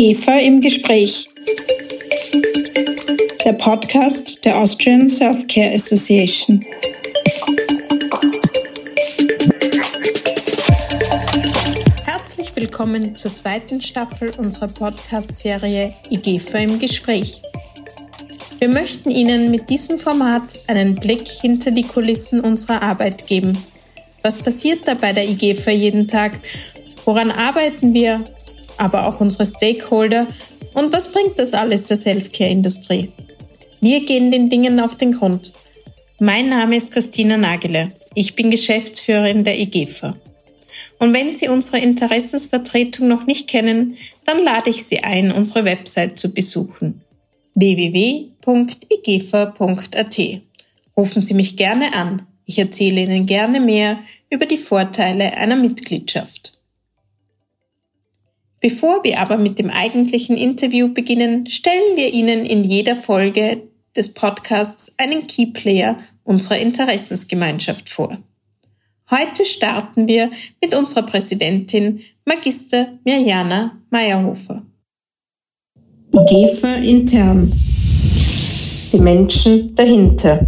IGEFA im Gespräch. Der Podcast der Austrian Self-Care Association. Herzlich willkommen zur zweiten Staffel unserer Podcast-Serie IGEFA im Gespräch. Wir möchten Ihnen mit diesem Format einen Blick hinter die Kulissen unserer Arbeit geben. Was passiert da bei der IGEFA jeden Tag? Woran arbeiten wir? Aber auch unsere Stakeholder. Und was bringt das alles der Selfcare-Industrie? Wir gehen den Dingen auf den Grund. Mein Name ist Christina Nagele. Ich bin Geschäftsführerin der IGEFA. Und wenn Sie unsere Interessensvertretung noch nicht kennen, dann lade ich Sie ein, unsere Website zu besuchen www.igefa.at. Rufen Sie mich gerne an. Ich erzähle Ihnen gerne mehr über die Vorteile einer Mitgliedschaft. Bevor wir aber mit dem eigentlichen Interview beginnen, stellen wir Ihnen in jeder Folge des Podcasts einen Keyplayer unserer Interessensgemeinschaft vor. Heute starten wir mit unserer Präsidentin Magister Mirjana Meyerhofer. GEFA intern. Die Menschen dahinter.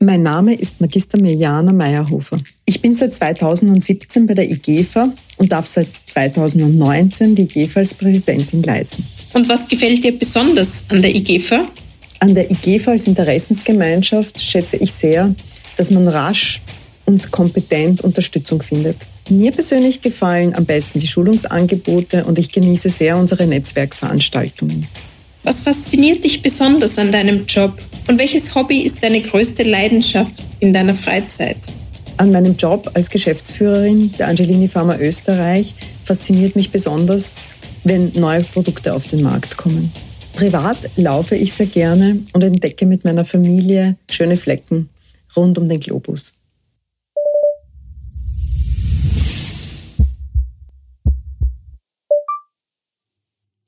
Mein Name ist Magister Mirjana Meyerhofer. Ich bin seit 2017 bei der IGEFA und darf seit 2019 die IGEFA als Präsidentin leiten. Und was gefällt dir besonders an der IGEFA? An der IGEFA als Interessensgemeinschaft schätze ich sehr, dass man rasch und kompetent Unterstützung findet. Mir persönlich gefallen am besten die Schulungsangebote und ich genieße sehr unsere Netzwerkveranstaltungen. Was fasziniert dich besonders an deinem Job und welches Hobby ist deine größte Leidenschaft in deiner Freizeit? An meinem Job als Geschäftsführerin der Angelini Pharma Österreich fasziniert mich besonders, wenn neue Produkte auf den Markt kommen. Privat laufe ich sehr gerne und entdecke mit meiner Familie schöne Flecken rund um den Globus.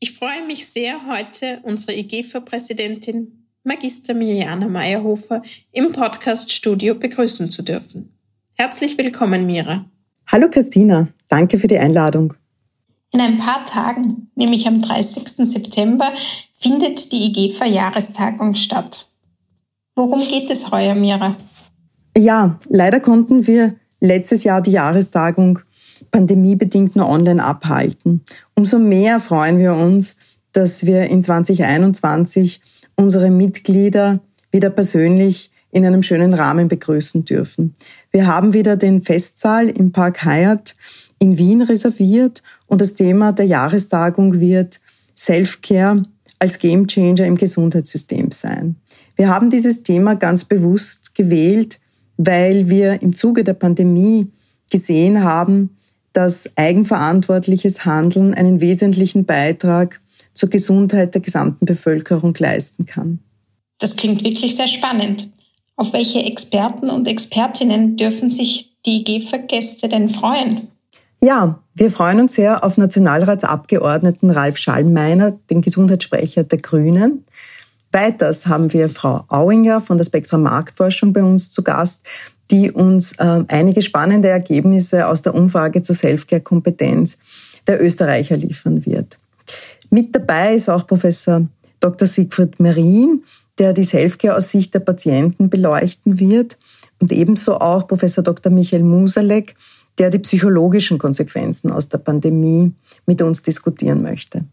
Ich freue mich sehr, heute unsere IGFA-Präsidentin Magister Mirjana Meyerhofer im Podcast-Studio begrüßen zu dürfen. Herzlich willkommen, Mira. Hallo Christina, danke für die Einladung. In ein paar Tagen, nämlich am 30. September, findet die IGFA-Jahrestagung statt. Worum geht es heuer, Mira? Ja, leider konnten wir letztes Jahr die Jahrestagung pandemiebedingt nur online abhalten. Umso mehr freuen wir uns, dass wir in 2021 unsere Mitglieder wieder persönlich in einem schönen Rahmen begrüßen dürfen. Wir haben wieder den Festsaal im Park Hyatt in Wien reserviert und das Thema der Jahrestagung wird Self-Care als Gamechanger im Gesundheitssystem sein. Wir haben dieses Thema ganz bewusst gewählt, weil wir im Zuge der Pandemie gesehen haben, dass eigenverantwortliches Handeln einen wesentlichen Beitrag zur Gesundheit der gesamten Bevölkerung leisten kann. Das klingt wirklich sehr spannend. Auf welche Experten und Expertinnen dürfen sich die GEFA-Gäste denn freuen? Ja, wir freuen uns sehr auf Nationalratsabgeordneten Ralf Schallmeiner, den Gesundheitssprecher der Grünen. Weiters haben wir Frau Auinger von der Spektra Marktforschung bei uns zu Gast, die uns äh, einige spannende Ergebnisse aus der Umfrage zur Selfcare-Kompetenz der Österreicher liefern wird. Mit dabei ist auch Professor Dr. Siegfried Merin, der die Selfcare aus Sicht der Patienten beleuchten wird und ebenso auch Professor Dr. Michael Musalek, der die psychologischen Konsequenzen aus der Pandemie mit uns diskutieren möchte.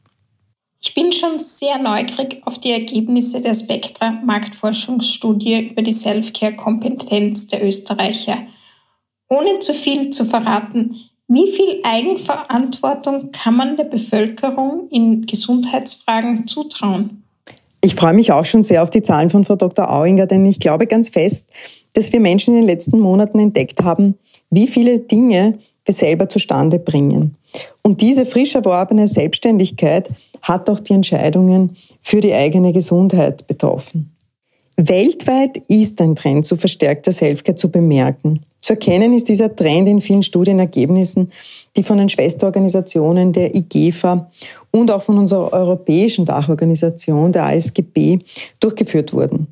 Ich bin schon sehr neugierig auf die Ergebnisse der Spektra Marktforschungsstudie über die Selfcare-Kompetenz der Österreicher. Ohne zu viel zu verraten, wie viel Eigenverantwortung kann man der Bevölkerung in Gesundheitsfragen zutrauen? Ich freue mich auch schon sehr auf die Zahlen von Frau Dr. Auinger, denn ich glaube ganz fest, dass wir Menschen in den letzten Monaten entdeckt haben, wie viele Dinge wir selber zustande bringen. Und diese frisch erworbene Selbstständigkeit hat auch die Entscheidungen für die eigene Gesundheit betroffen. Weltweit ist ein Trend zu verstärkter Selfcare zu bemerken. Zu erkennen ist dieser Trend in vielen Studienergebnissen, die von den Schwesterorganisationen der IGEFA und auch von unserer europäischen Dachorganisation der ASGB durchgeführt wurden.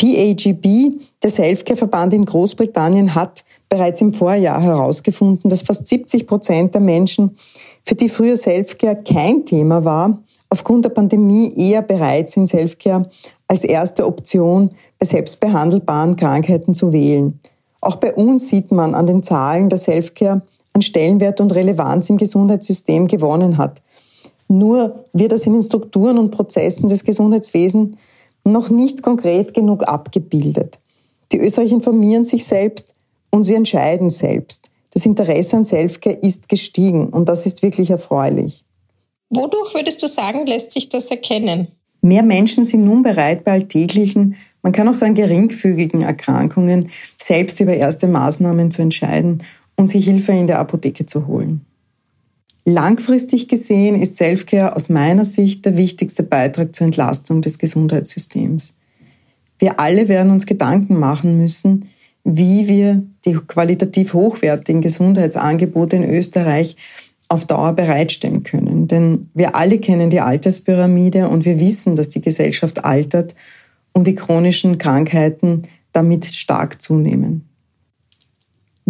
PAGB, der Selfcare-Verband in Großbritannien, hat bereits im Vorjahr herausgefunden, dass fast 70 Prozent der Menschen, für die früher Selfcare kein Thema war, aufgrund der Pandemie eher bereit sind, Selfcare als erste Option bei selbstbehandelbaren Krankheiten zu wählen. Auch bei uns sieht man an den Zahlen, dass Selfcare an Stellenwert und Relevanz im Gesundheitssystem gewonnen hat. Nur wird das in den Strukturen und Prozessen des Gesundheitswesens noch nicht konkret genug abgebildet. Die Österreicher informieren sich selbst und sie entscheiden selbst. Das Interesse an Selfcare ist gestiegen und das ist wirklich erfreulich. Wodurch würdest du sagen, lässt sich das erkennen? Mehr Menschen sind nun bereit, bei alltäglichen, man kann auch sagen geringfügigen Erkrankungen selbst über erste Maßnahmen zu entscheiden und sich Hilfe in der Apotheke zu holen. Langfristig gesehen ist Selfcare aus meiner Sicht der wichtigste Beitrag zur Entlastung des Gesundheitssystems. Wir alle werden uns Gedanken machen müssen, wie wir die qualitativ hochwertigen Gesundheitsangebote in Österreich auf Dauer bereitstellen können. Denn wir alle kennen die Alterspyramide und wir wissen, dass die Gesellschaft altert und die chronischen Krankheiten damit stark zunehmen.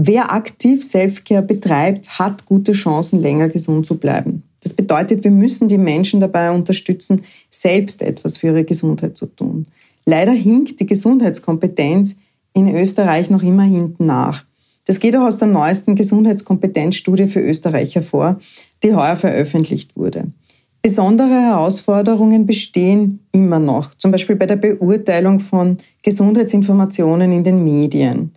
Wer aktiv Selfcare betreibt, hat gute Chancen, länger gesund zu bleiben. Das bedeutet, wir müssen die Menschen dabei unterstützen, selbst etwas für ihre Gesundheit zu tun. Leider hinkt die Gesundheitskompetenz in Österreich noch immer hinten nach. Das geht auch aus der neuesten Gesundheitskompetenzstudie für Österreich hervor, die heuer veröffentlicht wurde. Besondere Herausforderungen bestehen immer noch, zum Beispiel bei der Beurteilung von Gesundheitsinformationen in den Medien,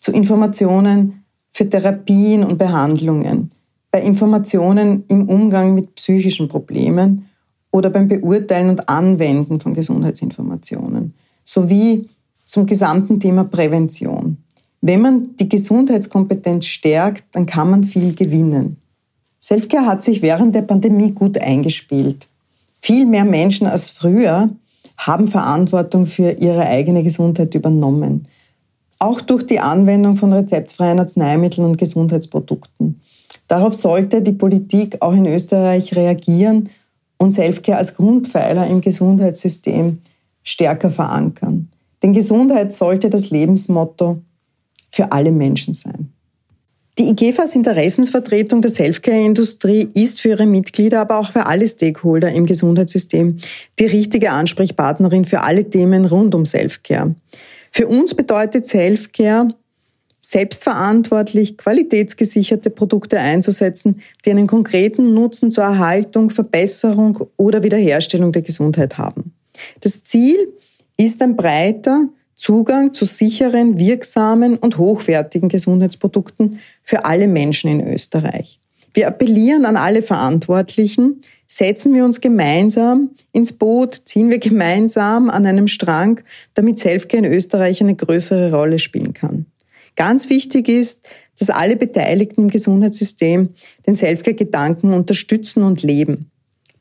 zu Informationen für Therapien und Behandlungen, bei Informationen im Umgang mit psychischen Problemen oder beim Beurteilen und Anwenden von Gesundheitsinformationen, sowie zum gesamten Thema Prävention. Wenn man die Gesundheitskompetenz stärkt, dann kann man viel gewinnen. Selfcare hat sich während der Pandemie gut eingespielt. Viel mehr Menschen als früher haben Verantwortung für ihre eigene Gesundheit übernommen. Auch durch die Anwendung von rezeptfreien Arzneimitteln und Gesundheitsprodukten. Darauf sollte die Politik auch in Österreich reagieren und Selfcare als Grundpfeiler im Gesundheitssystem stärker verankern. Denn Gesundheit sollte das Lebensmotto für alle Menschen sein. Die IGFAs Interessensvertretung der Selfcare-Industrie ist für ihre Mitglieder, aber auch für alle Stakeholder im Gesundheitssystem die richtige Ansprechpartnerin für alle Themen rund um Selfcare. Für uns bedeutet Selfcare, selbstverantwortlich qualitätsgesicherte Produkte einzusetzen, die einen konkreten Nutzen zur Erhaltung, Verbesserung oder Wiederherstellung der Gesundheit haben. Das Ziel ist ein breiter, Zugang zu sicheren, wirksamen und hochwertigen Gesundheitsprodukten für alle Menschen in Österreich. Wir appellieren an alle Verantwortlichen, setzen wir uns gemeinsam ins Boot, ziehen wir gemeinsam an einem Strang, damit Selfcare in Österreich eine größere Rolle spielen kann. Ganz wichtig ist, dass alle Beteiligten im Gesundheitssystem den Selfcare-Gedanken unterstützen und leben.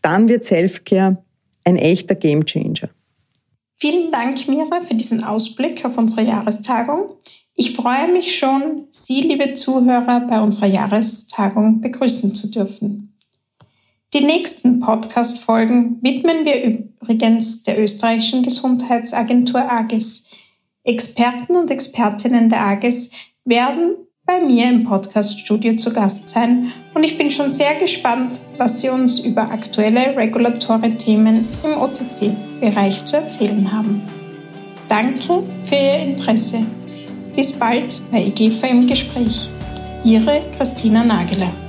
Dann wird Selfcare ein echter Gamechanger. Vielen Dank, Mira, für diesen Ausblick auf unsere Jahrestagung. Ich freue mich schon, Sie, liebe Zuhörer, bei unserer Jahrestagung begrüßen zu dürfen. Die nächsten Podcast-Folgen widmen wir übrigens der österreichischen Gesundheitsagentur AGES. Experten und Expertinnen der AGES werden bei mir im Podcast-Studio zu Gast sein und ich bin schon sehr gespannt, was Sie uns über aktuelle Regulatory-Themen im OTC-Bereich zu erzählen haben. Danke für Ihr Interesse. Bis bald bei EGFA im Gespräch. Ihre Christina Nageler.